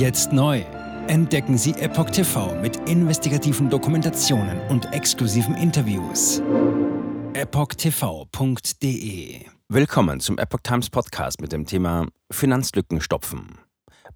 Jetzt neu. Entdecken Sie Epoch TV mit investigativen Dokumentationen und exklusiven Interviews. EpochTV.de Willkommen zum Epoch Times Podcast mit dem Thema Finanzlücken stopfen.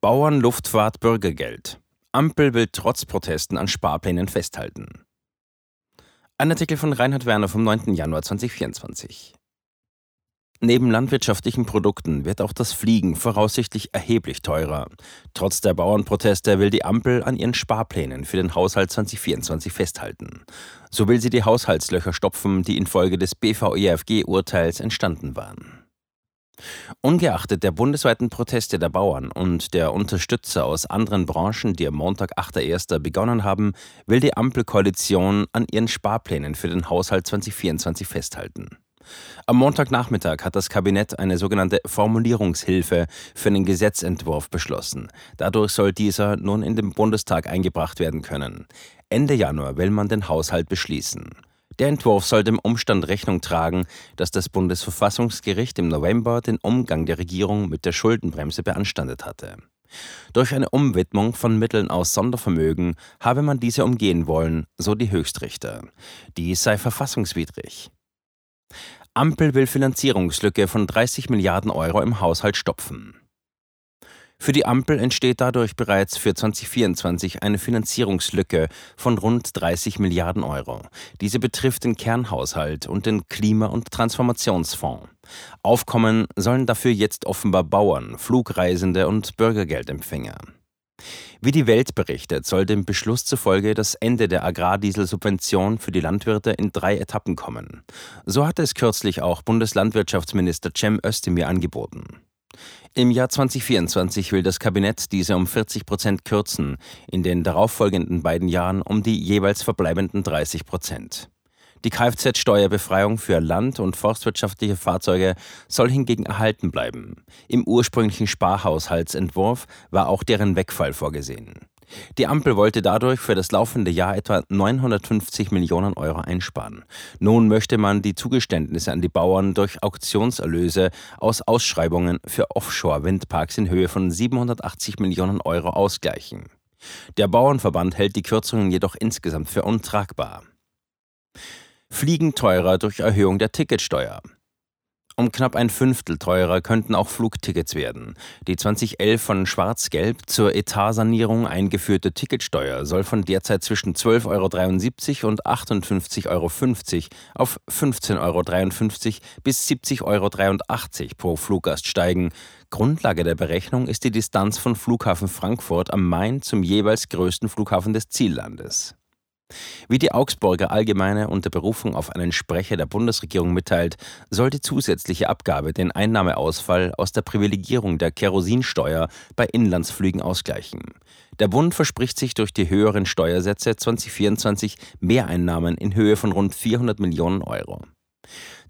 Bauern, Luftfahrt, Bürgergeld. Ampel will trotz Protesten an Sparplänen festhalten. Ein Artikel von Reinhard Werner vom 9. Januar 2024. Neben landwirtschaftlichen Produkten wird auch das Fliegen voraussichtlich erheblich teurer. Trotz der Bauernproteste will die Ampel an ihren Sparplänen für den Haushalt 2024 festhalten. So will sie die Haushaltslöcher stopfen, die infolge des BVEFG-Urteils entstanden waren. Ungeachtet der bundesweiten Proteste der Bauern und der Unterstützer aus anderen Branchen, die am Montag 8.1. begonnen haben, will die Ampelkoalition an ihren Sparplänen für den Haushalt 2024 festhalten. Am Montagnachmittag hat das Kabinett eine sogenannte Formulierungshilfe für einen Gesetzentwurf beschlossen. Dadurch soll dieser nun in den Bundestag eingebracht werden können. Ende Januar will man den Haushalt beschließen. Der Entwurf soll dem Umstand Rechnung tragen, dass das Bundesverfassungsgericht im November den Umgang der Regierung mit der Schuldenbremse beanstandet hatte. Durch eine Umwidmung von Mitteln aus Sondervermögen habe man diese umgehen wollen, so die Höchstrichter. Dies sei verfassungswidrig. Ampel will Finanzierungslücke von 30 Milliarden Euro im Haushalt stopfen. Für die Ampel entsteht dadurch bereits für 2024 eine Finanzierungslücke von rund 30 Milliarden Euro. Diese betrifft den Kernhaushalt und den Klima- und Transformationsfonds. Aufkommen sollen dafür jetzt offenbar Bauern, Flugreisende und Bürgergeldempfänger. Wie die Welt berichtet, soll dem Beschluss zufolge das Ende der Agrardieselsubvention für die Landwirte in drei Etappen kommen. So hatte es kürzlich auch Bundeslandwirtschaftsminister Cem Özdemir angeboten. Im Jahr 2024 will das Kabinett diese um 40 Prozent kürzen, in den darauffolgenden beiden Jahren um die jeweils verbleibenden 30 Prozent. Die Kfz-Steuerbefreiung für land- und forstwirtschaftliche Fahrzeuge soll hingegen erhalten bleiben. Im ursprünglichen Sparhaushaltsentwurf war auch deren Wegfall vorgesehen. Die Ampel wollte dadurch für das laufende Jahr etwa 950 Millionen Euro einsparen. Nun möchte man die Zugeständnisse an die Bauern durch Auktionserlöse aus Ausschreibungen für Offshore-Windparks in Höhe von 780 Millionen Euro ausgleichen. Der Bauernverband hält die Kürzungen jedoch insgesamt für untragbar. Fliegen teurer durch Erhöhung der Ticketsteuer. Um knapp ein Fünftel teurer könnten auch Flugtickets werden. Die 2011 von Schwarz-Gelb zur Etatsanierung eingeführte Ticketsteuer soll von derzeit zwischen 12,73 Euro und 58,50 Euro auf 15,53 Euro bis 70,83 Euro pro Fluggast steigen. Grundlage der Berechnung ist die Distanz von Flughafen Frankfurt am Main zum jeweils größten Flughafen des Ziellandes. Wie die Augsburger Allgemeine unter Berufung auf einen Sprecher der Bundesregierung mitteilt, soll die zusätzliche Abgabe den Einnahmeausfall aus der Privilegierung der Kerosinsteuer bei Inlandsflügen ausgleichen. Der Bund verspricht sich durch die höheren Steuersätze 2024 Mehreinnahmen in Höhe von rund 400 Millionen Euro.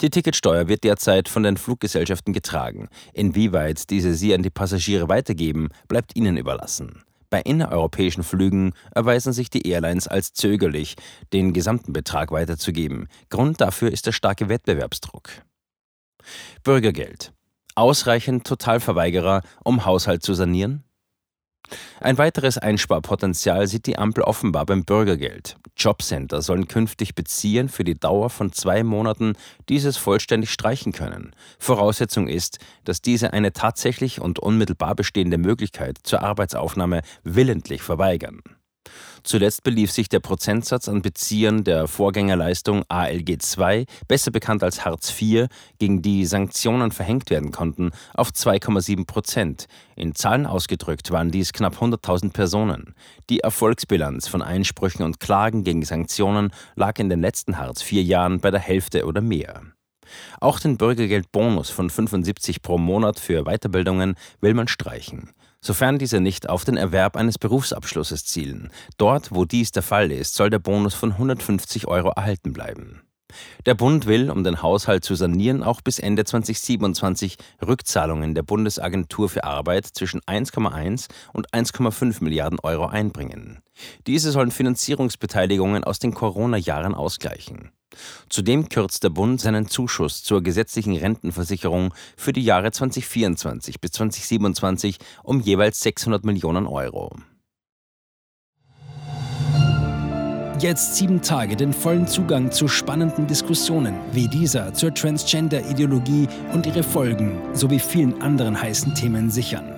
Die Ticketsteuer wird derzeit von den Fluggesellschaften getragen. Inwieweit diese sie an die Passagiere weitergeben, bleibt ihnen überlassen. Bei innereuropäischen Flügen erweisen sich die Airlines als zögerlich, den gesamten Betrag weiterzugeben. Grund dafür ist der starke Wettbewerbsdruck. Bürgergeld. Ausreichend Totalverweigerer, um Haushalt zu sanieren? Ein weiteres Einsparpotenzial sieht die Ampel offenbar beim Bürgergeld. Jobcenter sollen künftig beziehen für die Dauer von zwei Monaten dieses vollständig streichen können. Voraussetzung ist, dass diese eine tatsächlich und unmittelbar bestehende Möglichkeit zur Arbeitsaufnahme willentlich verweigern. Zuletzt belief sich der Prozentsatz an Beziehern der Vorgängerleistung ALG II, besser bekannt als Hartz IV, gegen die Sanktionen verhängt werden konnten, auf 2,7 Prozent. In Zahlen ausgedrückt waren dies knapp 100.000 Personen. Die Erfolgsbilanz von Einsprüchen und Klagen gegen Sanktionen lag in den letzten Hartz IV-Jahren bei der Hälfte oder mehr. Auch den Bürgergeldbonus von 75 pro Monat für Weiterbildungen will man streichen sofern diese nicht auf den Erwerb eines Berufsabschlusses zielen. Dort, wo dies der Fall ist, soll der Bonus von 150 Euro erhalten bleiben. Der Bund will, um den Haushalt zu sanieren, auch bis Ende 2027 Rückzahlungen der Bundesagentur für Arbeit zwischen 1,1 und 1,5 Milliarden Euro einbringen. Diese sollen Finanzierungsbeteiligungen aus den Corona-Jahren ausgleichen. Zudem kürzt der Bund seinen Zuschuss zur gesetzlichen Rentenversicherung für die Jahre 2024 bis 2027 um jeweils 600 Millionen Euro. Jetzt sieben Tage den vollen Zugang zu spannenden Diskussionen wie dieser zur Transgender-Ideologie und ihre Folgen sowie vielen anderen heißen Themen sichern.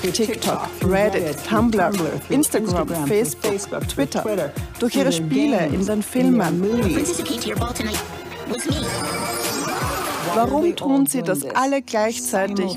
TikTok, Reddit, Tumblr, Instagram, Facebook, Twitter, durch ihre Spiele in den Filmen. Warum tun sie das alle gleichzeitig?